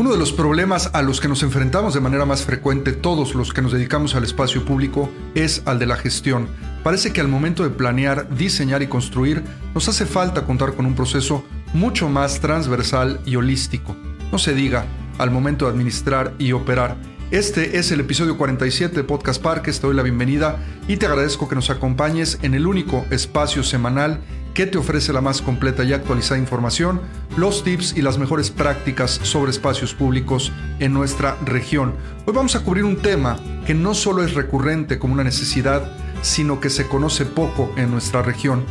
Uno de los problemas a los que nos enfrentamos de manera más frecuente todos los que nos dedicamos al espacio público es al de la gestión. Parece que al momento de planear, diseñar y construir nos hace falta contar con un proceso mucho más transversal y holístico. No se diga al momento de administrar y operar. Este es el episodio 47 de Podcast Parques, te doy la bienvenida y te agradezco que nos acompañes en el único espacio semanal que te ofrece la más completa y actualizada información, los tips y las mejores prácticas sobre espacios públicos en nuestra región. Hoy vamos a cubrir un tema que no solo es recurrente como una necesidad, sino que se conoce poco en nuestra región.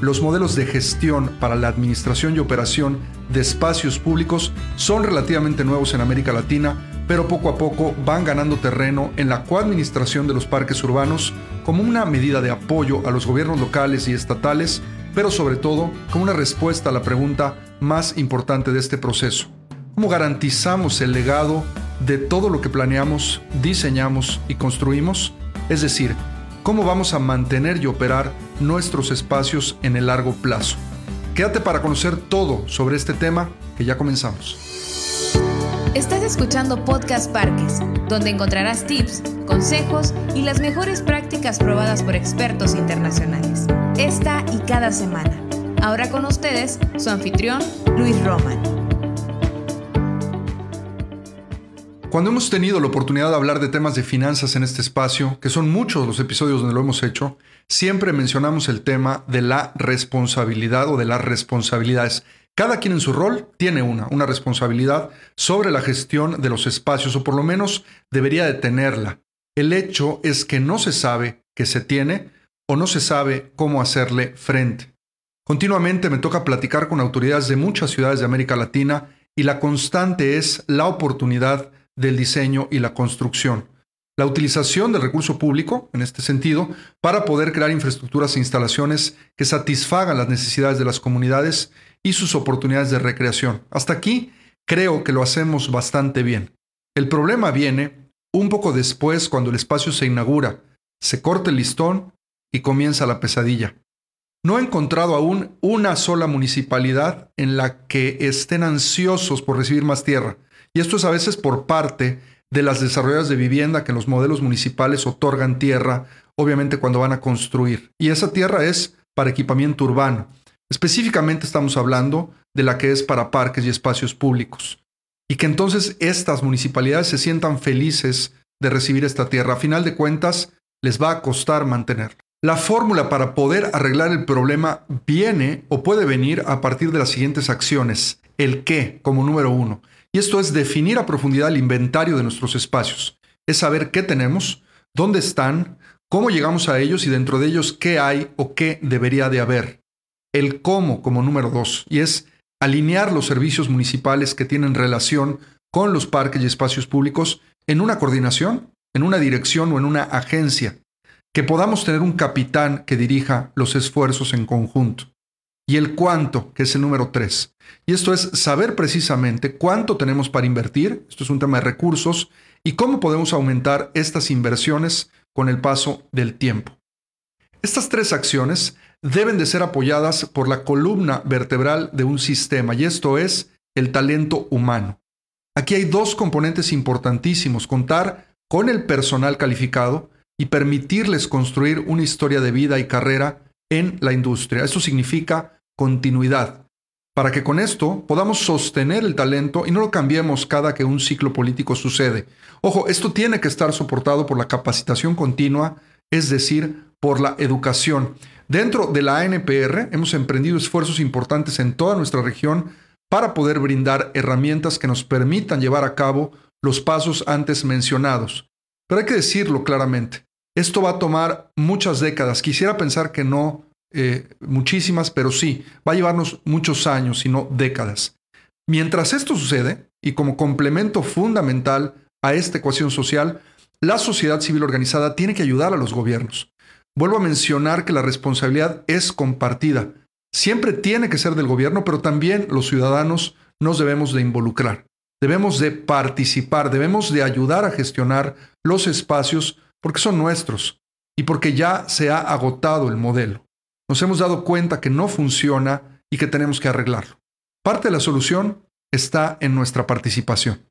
Los modelos de gestión para la administración y operación de espacios públicos son relativamente nuevos en América Latina, pero poco a poco van ganando terreno en la coadministración de los parques urbanos como una medida de apoyo a los gobiernos locales y estatales pero sobre todo como una respuesta a la pregunta más importante de este proceso. ¿Cómo garantizamos el legado de todo lo que planeamos, diseñamos y construimos? Es decir, ¿cómo vamos a mantener y operar nuestros espacios en el largo plazo? Quédate para conocer todo sobre este tema que ya comenzamos. Estás escuchando Podcast Parques, donde encontrarás tips, consejos y las mejores prácticas probadas por expertos internacionales. Esta y cada semana. Ahora con ustedes, su anfitrión, Luis Roman. Cuando hemos tenido la oportunidad de hablar de temas de finanzas en este espacio, que son muchos los episodios donde lo hemos hecho, siempre mencionamos el tema de la responsabilidad o de las responsabilidades cada quien en su rol tiene una, una responsabilidad sobre la gestión de los espacios, o por lo menos debería de tenerla. El hecho es que no se sabe que se tiene o no se sabe cómo hacerle frente. Continuamente me toca platicar con autoridades de muchas ciudades de América Latina y la constante es la oportunidad del diseño y la construcción. La utilización del recurso público, en este sentido, para poder crear infraestructuras e instalaciones que satisfagan las necesidades de las comunidades y sus oportunidades de recreación. Hasta aquí creo que lo hacemos bastante bien. El problema viene un poco después cuando el espacio se inaugura, se corta el listón y comienza la pesadilla. No he encontrado aún una sola municipalidad en la que estén ansiosos por recibir más tierra, y esto es a veces por parte de las desarrolladoras de vivienda que los modelos municipales otorgan tierra, obviamente cuando van a construir. Y esa tierra es para equipamiento urbano. Específicamente estamos hablando de la que es para parques y espacios públicos. Y que entonces estas municipalidades se sientan felices de recibir esta tierra. A final de cuentas, les va a costar mantenerla. La fórmula para poder arreglar el problema viene o puede venir a partir de las siguientes acciones. El qué como número uno. Y esto es definir a profundidad el inventario de nuestros espacios. Es saber qué tenemos, dónde están, cómo llegamos a ellos y dentro de ellos qué hay o qué debería de haber el cómo como número dos, y es alinear los servicios municipales que tienen relación con los parques y espacios públicos en una coordinación, en una dirección o en una agencia, que podamos tener un capitán que dirija los esfuerzos en conjunto. Y el cuánto, que es el número tres. Y esto es saber precisamente cuánto tenemos para invertir, esto es un tema de recursos, y cómo podemos aumentar estas inversiones con el paso del tiempo. Estas tres acciones deben de ser apoyadas por la columna vertebral de un sistema, y esto es el talento humano. Aquí hay dos componentes importantísimos, contar con el personal calificado y permitirles construir una historia de vida y carrera en la industria. Eso significa continuidad, para que con esto podamos sostener el talento y no lo cambiemos cada que un ciclo político sucede. Ojo, esto tiene que estar soportado por la capacitación continua, es decir, por la educación. Dentro de la ANPR hemos emprendido esfuerzos importantes en toda nuestra región para poder brindar herramientas que nos permitan llevar a cabo los pasos antes mencionados. Pero hay que decirlo claramente, esto va a tomar muchas décadas. Quisiera pensar que no eh, muchísimas, pero sí, va a llevarnos muchos años, sino décadas. Mientras esto sucede, y como complemento fundamental a esta ecuación social, la sociedad civil organizada tiene que ayudar a los gobiernos. Vuelvo a mencionar que la responsabilidad es compartida. Siempre tiene que ser del gobierno, pero también los ciudadanos nos debemos de involucrar. Debemos de participar, debemos de ayudar a gestionar los espacios porque son nuestros y porque ya se ha agotado el modelo. Nos hemos dado cuenta que no funciona y que tenemos que arreglarlo. Parte de la solución está en nuestra participación.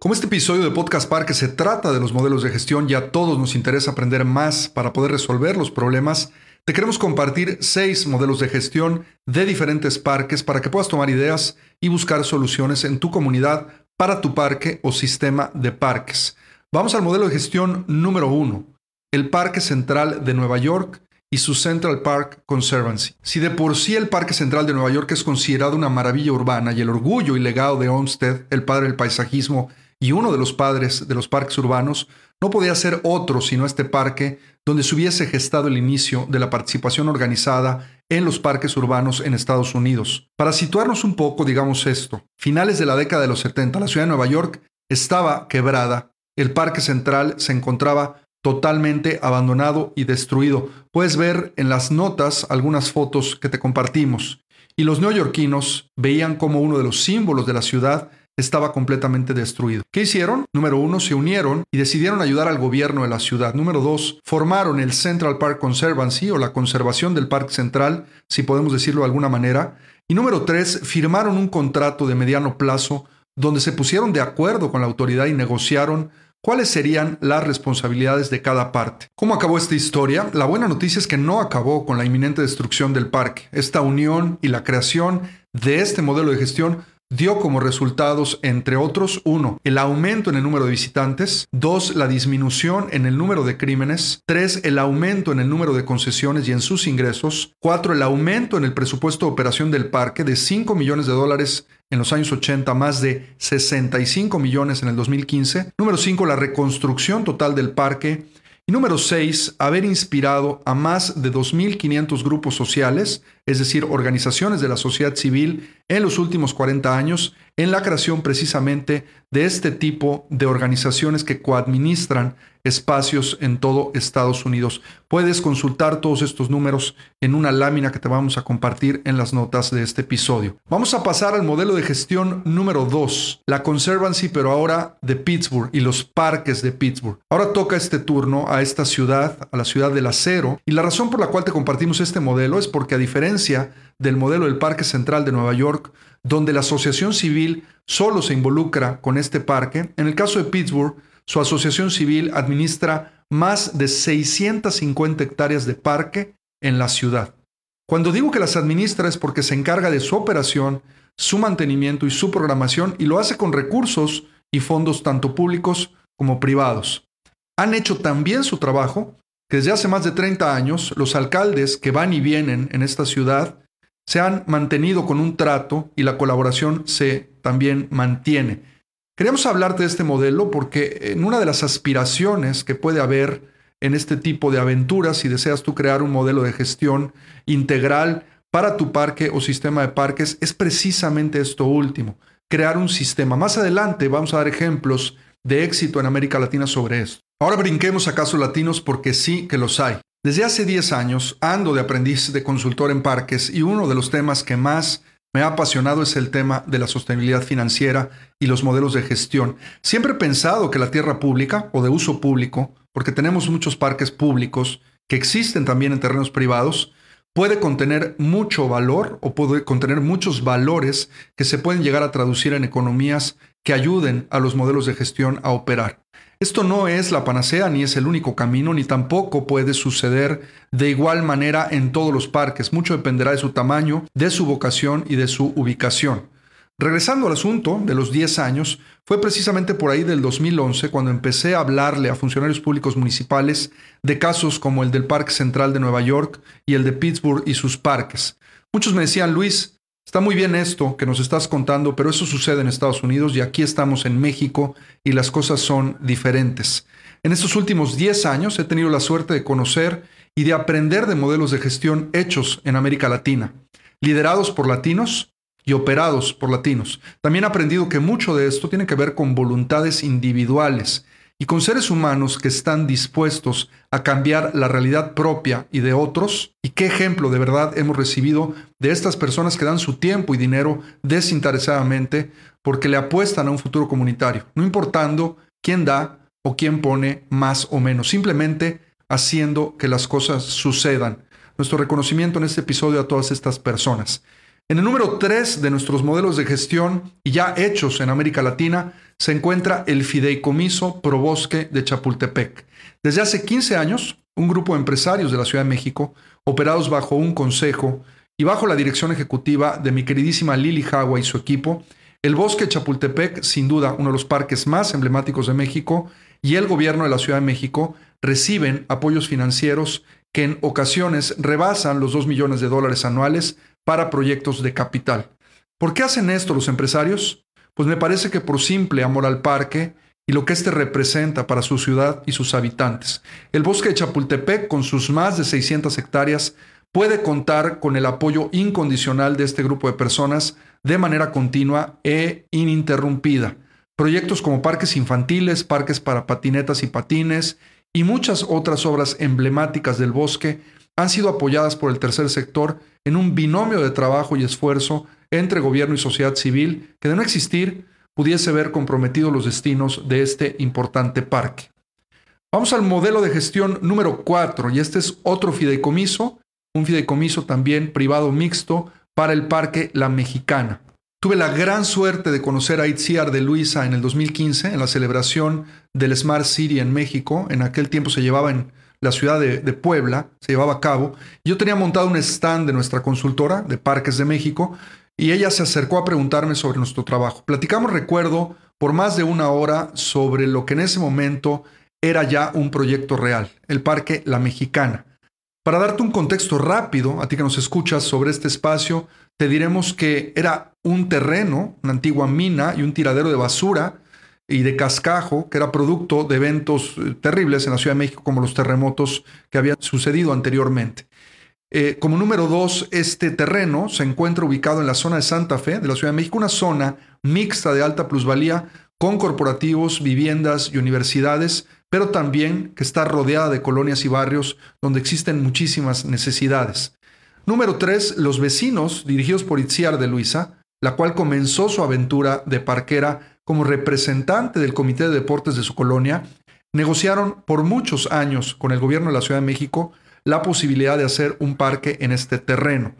Como este episodio de Podcast Parque se trata de los modelos de gestión y a todos nos interesa aprender más para poder resolver los problemas, te queremos compartir seis modelos de gestión de diferentes parques para que puedas tomar ideas y buscar soluciones en tu comunidad para tu parque o sistema de parques. Vamos al modelo de gestión número uno, el Parque Central de Nueva York y su Central Park Conservancy. Si de por sí el Parque Central de Nueva York es considerado una maravilla urbana y el orgullo y legado de Olmsted, el padre del paisajismo y uno de los padres de los parques urbanos, no podía ser otro sino este parque donde se hubiese gestado el inicio de la participación organizada en los parques urbanos en Estados Unidos. Para situarnos un poco, digamos esto, finales de la década de los 70, la ciudad de Nueva York estaba quebrada, el Parque Central se encontraba totalmente abandonado y destruido. Puedes ver en las notas algunas fotos que te compartimos. Y los neoyorquinos veían como uno de los símbolos de la ciudad estaba completamente destruido. ¿Qué hicieron? Número uno, se unieron y decidieron ayudar al gobierno de la ciudad. Número dos, formaron el Central Park Conservancy o la conservación del Parque Central, si podemos decirlo de alguna manera. Y número tres, firmaron un contrato de mediano plazo donde se pusieron de acuerdo con la autoridad y negociaron ¿Cuáles serían las responsabilidades de cada parte? ¿Cómo acabó esta historia? La buena noticia es que no acabó con la inminente destrucción del parque. Esta unión y la creación de este modelo de gestión dio como resultados, entre otros, uno, el aumento en el número de visitantes, dos, la disminución en el número de crímenes, tres, el aumento en el número de concesiones y en sus ingresos, cuatro, el aumento en el presupuesto de operación del parque de 5 millones de dólares en los años 80, más de 65 millones en el 2015. Número 5, la reconstrucción total del parque. Y número 6, haber inspirado a más de 2.500 grupos sociales, es decir, organizaciones de la sociedad civil, en los últimos 40 años en la creación precisamente de este tipo de organizaciones que coadministran espacios en todo Estados Unidos. Puedes consultar todos estos números en una lámina que te vamos a compartir en las notas de este episodio. Vamos a pasar al modelo de gestión número 2, la Conservancy, pero ahora de Pittsburgh y los parques de Pittsburgh. Ahora toca este turno a esta ciudad, a la ciudad del acero, y la razón por la cual te compartimos este modelo es porque a diferencia del modelo del Parque Central de Nueva York, donde la asociación civil solo se involucra con este parque, en el caso de Pittsburgh, su asociación civil administra más de 650 hectáreas de parque en la ciudad. Cuando digo que las administra es porque se encarga de su operación, su mantenimiento y su programación y lo hace con recursos y fondos tanto públicos como privados. Han hecho también su trabajo que desde hace más de 30 años los alcaldes que van y vienen en esta ciudad se han mantenido con un trato y la colaboración se también mantiene. Queríamos hablarte de este modelo porque en una de las aspiraciones que puede haber en este tipo de aventuras, si deseas tú crear un modelo de gestión integral para tu parque o sistema de parques, es precisamente esto último, crear un sistema. Más adelante vamos a dar ejemplos de éxito en América Latina sobre esto. Ahora brinquemos a casos latinos porque sí que los hay. Desde hace 10 años ando de aprendiz de consultor en parques y uno de los temas que más me ha apasionado es el tema de la sostenibilidad financiera y los modelos de gestión. Siempre he pensado que la tierra pública o de uso público, porque tenemos muchos parques públicos que existen también en terrenos privados, puede contener mucho valor o puede contener muchos valores que se pueden llegar a traducir en economías que ayuden a los modelos de gestión a operar. Esto no es la panacea ni es el único camino, ni tampoco puede suceder de igual manera en todos los parques. Mucho dependerá de su tamaño, de su vocación y de su ubicación. Regresando al asunto de los 10 años, fue precisamente por ahí del 2011 cuando empecé a hablarle a funcionarios públicos municipales de casos como el del Parque Central de Nueva York y el de Pittsburgh y sus parques. Muchos me decían, Luis, Está muy bien esto que nos estás contando, pero eso sucede en Estados Unidos y aquí estamos en México y las cosas son diferentes. En estos últimos 10 años he tenido la suerte de conocer y de aprender de modelos de gestión hechos en América Latina, liderados por latinos y operados por latinos. También he aprendido que mucho de esto tiene que ver con voluntades individuales y con seres humanos que están dispuestos a cambiar la realidad propia y de otros. ¿Y qué ejemplo de verdad hemos recibido de estas personas que dan su tiempo y dinero desinteresadamente porque le apuestan a un futuro comunitario, no importando quién da o quién pone más o menos, simplemente haciendo que las cosas sucedan. Nuestro reconocimiento en este episodio a todas estas personas. En el número 3 de nuestros modelos de gestión y ya hechos en América Latina se encuentra el Fideicomiso Probosque de Chapultepec. Desde hace 15 años, un grupo de empresarios de la Ciudad de México, operados bajo un consejo y bajo la dirección ejecutiva de mi queridísima Lili Jagua y su equipo, el Bosque Chapultepec, sin duda uno de los parques más emblemáticos de México, y el gobierno de la Ciudad de México reciben apoyos financieros que en ocasiones rebasan los 2 millones de dólares anuales para proyectos de capital. ¿Por qué hacen esto los empresarios? Pues me parece que por simple amor al parque y lo que éste representa para su ciudad y sus habitantes. El bosque de Chapultepec, con sus más de 600 hectáreas, puede contar con el apoyo incondicional de este grupo de personas de manera continua e ininterrumpida. Proyectos como parques infantiles, parques para patinetas y patines y muchas otras obras emblemáticas del bosque han sido apoyadas por el tercer sector en un binomio de trabajo y esfuerzo entre gobierno y sociedad civil que de no existir pudiese ver comprometidos los destinos de este importante parque. Vamos al modelo de gestión número 4 y este es otro fideicomiso, un fideicomiso también privado mixto para el Parque La Mexicana. Tuve la gran suerte de conocer a Itziar de Luisa en el 2015 en la celebración del Smart City en México. En aquel tiempo se llevaba en la ciudad de, Puebla, se llevaba a cabo. Yo tenía montado un stand de nuestra consultora de Parques de México y ella se acercó a preguntarme sobre nuestro trabajo. Platicamos, recuerdo, por más de una hora sobre lo que en ese momento era ya un proyecto real, el Parque La Mexicana. Para darte un contexto rápido, a ti que nos escuchas sobre este espacio, te diremos que era un terreno, una antigua mina y un tiradero de basura y de cascajo, que era producto de eventos eh, terribles en la Ciudad de México, como los terremotos que habían sucedido anteriormente. Eh, como número dos, este terreno se encuentra ubicado en la zona de Santa Fe de la Ciudad de México, una zona mixta de alta plusvalía con corporativos, viviendas y universidades, pero también que está rodeada de colonias y barrios donde existen muchísimas necesidades. Número tres, los vecinos, dirigidos por Itziar de Luisa, la cual comenzó su aventura de parquera como representante del Comité de Deportes de su colonia, negociaron por muchos años con el gobierno de la Ciudad de México la posibilidad de hacer un parque en este terreno.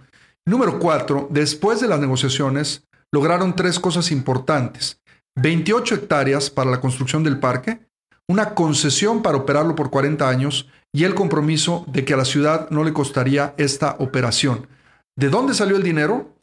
Número cuatro, después de las negociaciones, lograron tres cosas importantes. 28 hectáreas para la construcción del parque, una concesión para operarlo por 40 años y el compromiso de que a la ciudad no le costaría esta operación. ¿De dónde salió el dinero?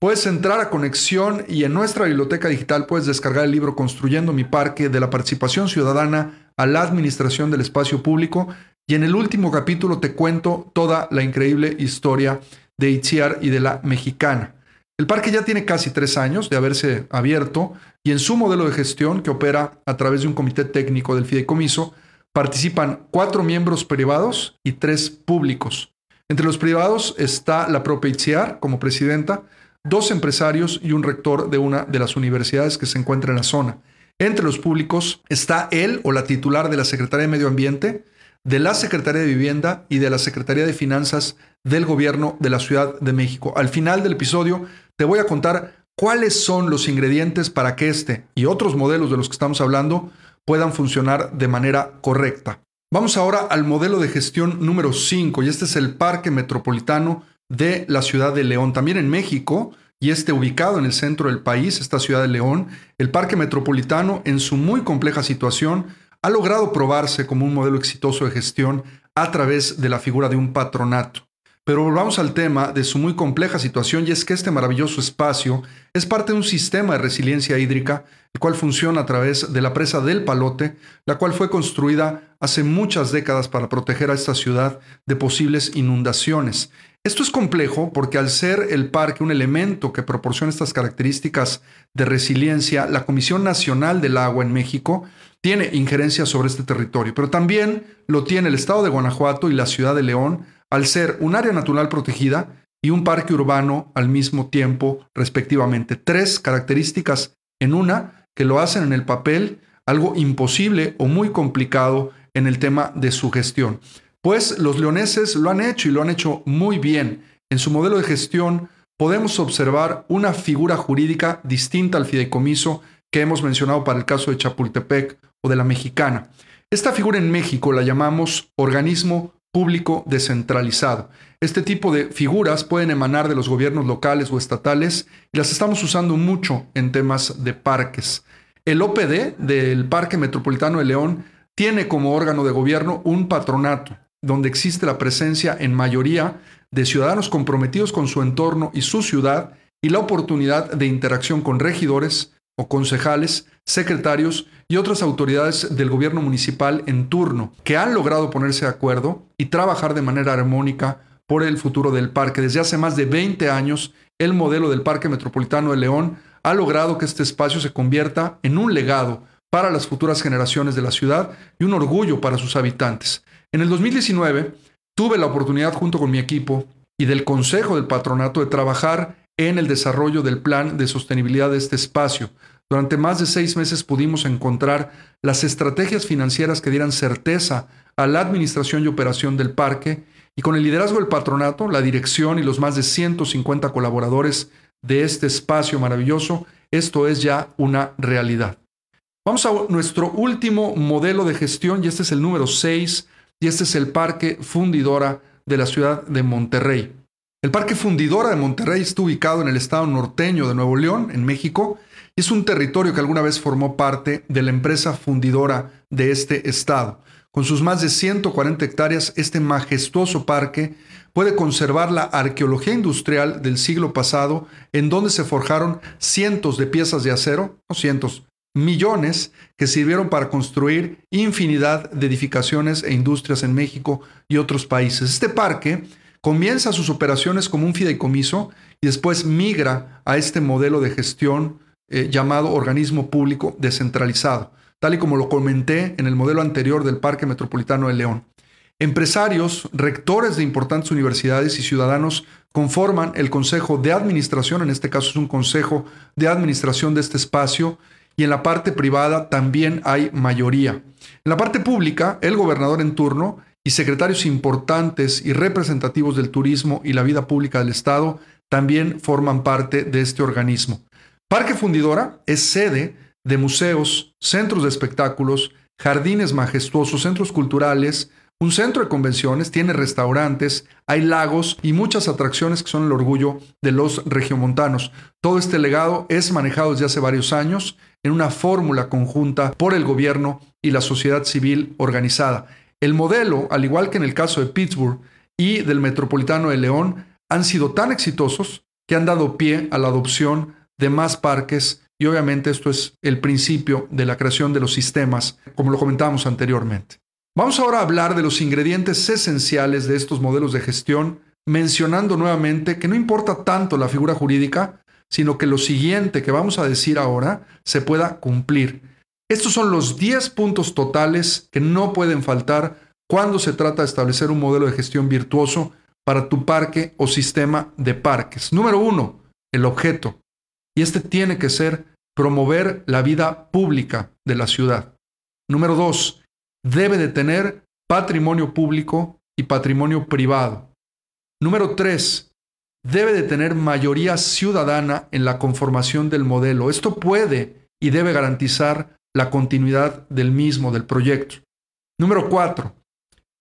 Puedes entrar a Conexión y en nuestra biblioteca digital puedes descargar el libro Construyendo mi Parque de la participación ciudadana a la administración del espacio público y en el último capítulo te cuento toda la increíble historia de Itziar y de la mexicana. El parque ya tiene casi tres años de haberse abierto y en su modelo de gestión, que opera a través de un comité técnico del fideicomiso, participan cuatro miembros privados y tres públicos. Entre los privados está la propia Itziar como presidenta, dos empresarios y un rector de una de las universidades que se encuentra en la zona. Entre los públicos está él o la titular de la Secretaría de Medio Ambiente, de la Secretaría de Vivienda y de la Secretaría de Finanzas del Gobierno de la Ciudad de México. Al final del episodio te voy a contar cuáles son los ingredientes para que este y otros modelos de los que estamos hablando puedan funcionar de manera correcta. Vamos ahora al modelo de gestión número 5 y este es el Parque Metropolitano de la ciudad de León. También en México, y este ubicado en el centro del país, esta ciudad de León, el Parque Metropolitano, en su muy compleja situación, ha logrado probarse como un modelo exitoso de gestión a través de la figura de un patronato. Pero volvamos al tema de su muy compleja situación y es que este maravilloso espacio es parte de un sistema de resiliencia hídrica, el cual funciona a través de la presa del Palote, la cual fue construida hace muchas décadas para proteger a esta ciudad de posibles inundaciones. Esto es complejo porque al ser el parque un elemento que proporciona estas características de resiliencia, la Comisión Nacional del Agua en México tiene injerencia sobre este territorio, pero también lo tiene el Estado de Guanajuato y la Ciudad de León al ser un área natural protegida y un parque urbano al mismo tiempo, respectivamente. Tres características en una que lo hacen en el papel algo imposible o muy complicado en el tema de su gestión. Pues los leoneses lo han hecho y lo han hecho muy bien. En su modelo de gestión podemos observar una figura jurídica distinta al fideicomiso que hemos mencionado para el caso de Chapultepec o de la mexicana. Esta figura en México la llamamos organismo público descentralizado. Este tipo de figuras pueden emanar de los gobiernos locales o estatales y las estamos usando mucho en temas de parques. El OPD del Parque Metropolitano de León tiene como órgano de gobierno un patronato, donde existe la presencia en mayoría de ciudadanos comprometidos con su entorno y su ciudad y la oportunidad de interacción con regidores o concejales, secretarios y otras autoridades del gobierno municipal en turno que han logrado ponerse de acuerdo y trabajar de manera armónica por el futuro del parque. Desde hace más de 20 años, el modelo del Parque Metropolitano de León ha logrado que este espacio se convierta en un legado para las futuras generaciones de la ciudad y un orgullo para sus habitantes. En el 2019 tuve la oportunidad junto con mi equipo y del Consejo del Patronato de trabajar en el desarrollo del plan de sostenibilidad de este espacio. Durante más de seis meses pudimos encontrar las estrategias financieras que dieran certeza a la administración y operación del parque y con el liderazgo del patronato, la dirección y los más de 150 colaboradores de este espacio maravilloso, esto es ya una realidad. Vamos a nuestro último modelo de gestión y este es el número 6 y este es el Parque Fundidora de la ciudad de Monterrey. El Parque Fundidora de Monterrey está ubicado en el estado norteño de Nuevo León, en México, y es un territorio que alguna vez formó parte de la empresa fundidora de este estado. Con sus más de 140 hectáreas, este majestuoso parque puede conservar la arqueología industrial del siglo pasado, en donde se forjaron cientos de piezas de acero, no cientos, millones, que sirvieron para construir infinidad de edificaciones e industrias en México y otros países. Este parque comienza sus operaciones como un fideicomiso y después migra a este modelo de gestión eh, llamado organismo público descentralizado tal y como lo comenté en el modelo anterior del Parque Metropolitano de León. Empresarios, rectores de importantes universidades y ciudadanos conforman el Consejo de Administración, en este caso es un Consejo de Administración de este espacio, y en la parte privada también hay mayoría. En la parte pública, el gobernador en turno y secretarios importantes y representativos del turismo y la vida pública del Estado también forman parte de este organismo. Parque Fundidora es sede de museos, centros de espectáculos, jardines majestuosos, centros culturales, un centro de convenciones, tiene restaurantes, hay lagos y muchas atracciones que son el orgullo de los regiomontanos. Todo este legado es manejado desde hace varios años en una fórmula conjunta por el gobierno y la sociedad civil organizada. El modelo, al igual que en el caso de Pittsburgh y del Metropolitano de León, han sido tan exitosos que han dado pie a la adopción de más parques y obviamente esto es el principio de la creación de los sistemas, como lo comentábamos anteriormente. Vamos ahora a hablar de los ingredientes esenciales de estos modelos de gestión, mencionando nuevamente que no importa tanto la figura jurídica, sino que lo siguiente que vamos a decir ahora se pueda cumplir. Estos son los 10 puntos totales que no pueden faltar cuando se trata de establecer un modelo de gestión virtuoso para tu parque o sistema de parques. Número uno, el objeto. Y este tiene que ser promover la vida pública de la ciudad. Número dos, debe de tener patrimonio público y patrimonio privado. Número tres, debe de tener mayoría ciudadana en la conformación del modelo. Esto puede y debe garantizar la continuidad del mismo, del proyecto. Número cuatro,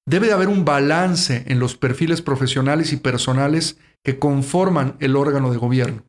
debe de haber un balance en los perfiles profesionales y personales que conforman el órgano de gobierno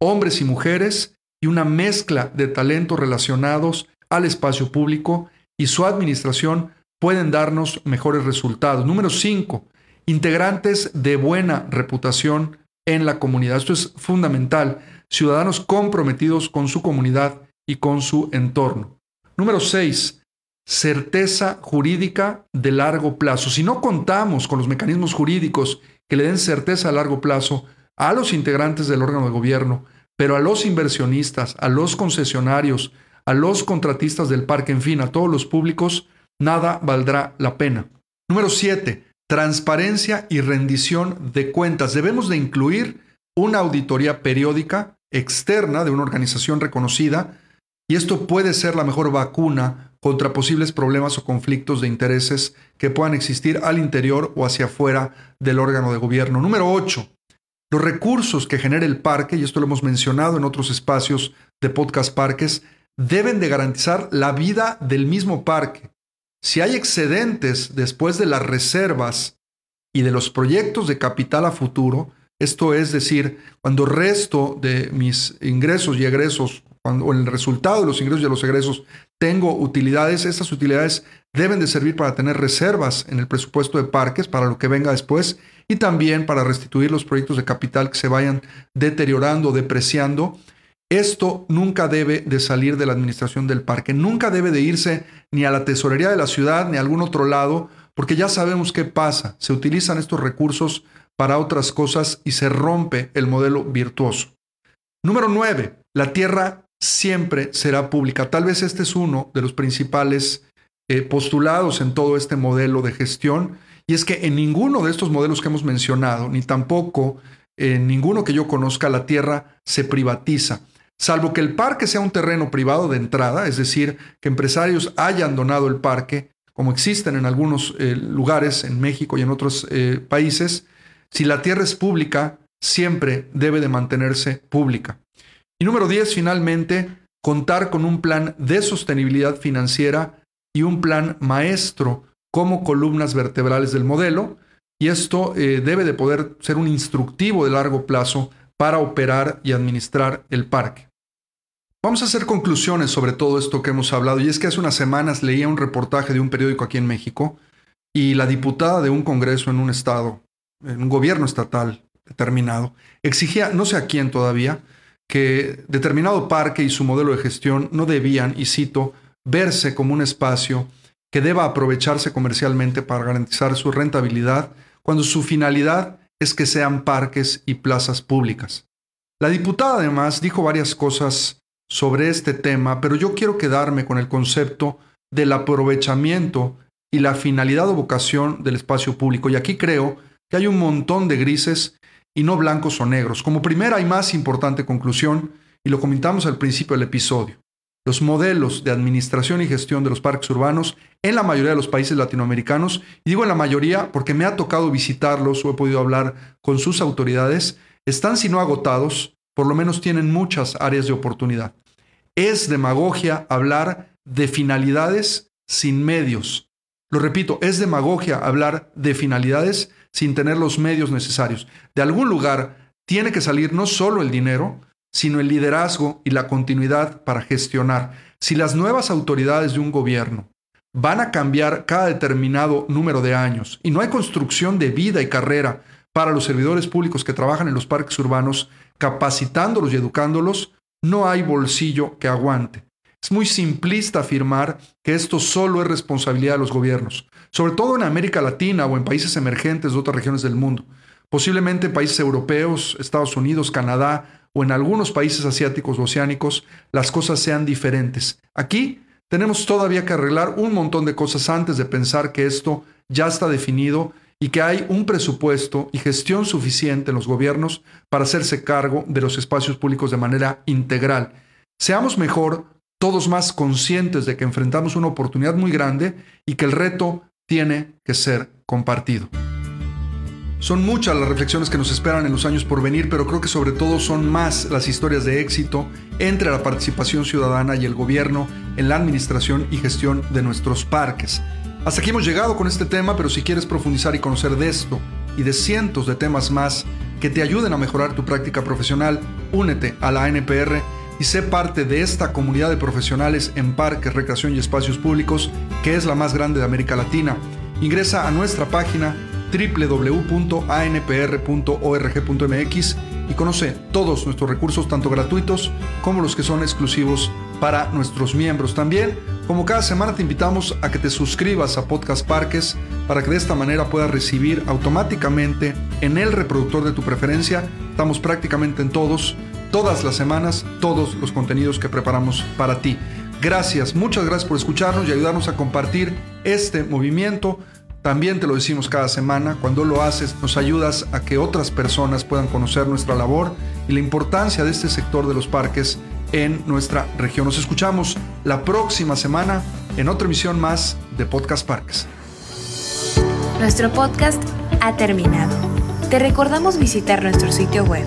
hombres y mujeres y una mezcla de talentos relacionados al espacio público y su administración pueden darnos mejores resultados. Número 5. Integrantes de buena reputación en la comunidad. Esto es fundamental. Ciudadanos comprometidos con su comunidad y con su entorno. Número 6. Certeza jurídica de largo plazo. Si no contamos con los mecanismos jurídicos que le den certeza a largo plazo, a los integrantes del órgano de gobierno, pero a los inversionistas, a los concesionarios, a los contratistas del parque, en fin, a todos los públicos, nada valdrá la pena. Número 7. Transparencia y rendición de cuentas. Debemos de incluir una auditoría periódica externa de una organización reconocida y esto puede ser la mejor vacuna contra posibles problemas o conflictos de intereses que puedan existir al interior o hacia afuera del órgano de gobierno. Número 8. Los recursos que genera el parque, y esto lo hemos mencionado en otros espacios de podcast parques, deben de garantizar la vida del mismo parque. Si hay excedentes después de las reservas y de los proyectos de capital a futuro, esto es decir, cuando resto de mis ingresos y egresos, cuando, o el resultado de los ingresos y los egresos, tengo utilidades, estas utilidades deben de servir para tener reservas en el presupuesto de parques para lo que venga después y también para restituir los proyectos de capital que se vayan deteriorando, depreciando. Esto nunca debe de salir de la administración del parque, nunca debe de irse ni a la tesorería de la ciudad ni a algún otro lado, porque ya sabemos qué pasa. Se utilizan estos recursos para otras cosas y se rompe el modelo virtuoso. Número 9. La tierra siempre será pública. Tal vez este es uno de los principales eh, postulados en todo este modelo de gestión. Y es que en ninguno de estos modelos que hemos mencionado, ni tampoco en ninguno que yo conozca, la tierra se privatiza. Salvo que el parque sea un terreno privado de entrada, es decir, que empresarios hayan donado el parque como existen en algunos eh, lugares en México y en otros eh, países, si la tierra es pública, siempre debe de mantenerse pública. Y número 10, finalmente, contar con un plan de sostenibilidad financiera y un plan maestro como columnas vertebrales del modelo, y esto eh, debe de poder ser un instructivo de largo plazo para operar y administrar el parque. Vamos a hacer conclusiones sobre todo esto que hemos hablado. Y es que hace unas semanas leía un reportaje de un periódico aquí en México y la diputada de un congreso en un estado, en un gobierno estatal determinado, exigía, no sé a quién todavía, que determinado parque y su modelo de gestión no debían, y cito, verse como un espacio que deba aprovecharse comercialmente para garantizar su rentabilidad cuando su finalidad es que sean parques y plazas públicas. La diputada además dijo varias cosas sobre este tema, pero yo quiero quedarme con el concepto del aprovechamiento y la finalidad o vocación del espacio público. Y aquí creo que hay un montón de grises y no blancos o negros. Como primera y más importante conclusión, y lo comentamos al principio del episodio, los modelos de administración y gestión de los parques urbanos en la mayoría de los países latinoamericanos, y digo en la mayoría porque me ha tocado visitarlos o he podido hablar con sus autoridades, están si no agotados, por lo menos tienen muchas áreas de oportunidad. Es demagogia hablar de finalidades sin medios. Lo repito, es demagogia hablar de finalidades sin tener los medios necesarios. De algún lugar tiene que salir no solo el dinero, sino el liderazgo y la continuidad para gestionar. Si las nuevas autoridades de un gobierno van a cambiar cada determinado número de años y no hay construcción de vida y carrera para los servidores públicos que trabajan en los parques urbanos, capacitándolos y educándolos, no hay bolsillo que aguante. Es muy simplista afirmar que esto solo es responsabilidad de los gobiernos, sobre todo en América Latina o en países emergentes de otras regiones del mundo. Posiblemente en países europeos, Estados Unidos, Canadá o en algunos países asiáticos o oceánicos las cosas sean diferentes. Aquí tenemos todavía que arreglar un montón de cosas antes de pensar que esto ya está definido y que hay un presupuesto y gestión suficiente en los gobiernos para hacerse cargo de los espacios públicos de manera integral. Seamos mejor todos más conscientes de que enfrentamos una oportunidad muy grande y que el reto tiene que ser compartido. Son muchas las reflexiones que nos esperan en los años por venir, pero creo que sobre todo son más las historias de éxito entre la participación ciudadana y el gobierno en la administración y gestión de nuestros parques. Hasta aquí hemos llegado con este tema, pero si quieres profundizar y conocer de esto y de cientos de temas más que te ayuden a mejorar tu práctica profesional, únete a la ANPR y sé parte de esta comunidad de profesionales en parques, recreación y espacios públicos, que es la más grande de América Latina. Ingresa a nuestra página www.anpr.org.mx y conoce todos nuestros recursos, tanto gratuitos como los que son exclusivos para nuestros miembros. También, como cada semana, te invitamos a que te suscribas a Podcast Parques para que de esta manera puedas recibir automáticamente en el reproductor de tu preferencia. Estamos prácticamente en todos, todas las semanas, todos los contenidos que preparamos para ti. Gracias, muchas gracias por escucharnos y ayudarnos a compartir este movimiento. También te lo decimos cada semana, cuando lo haces nos ayudas a que otras personas puedan conocer nuestra labor y la importancia de este sector de los parques en nuestra región. Nos escuchamos la próxima semana en otra emisión más de Podcast Parques. Nuestro podcast ha terminado. Te recordamos visitar nuestro sitio web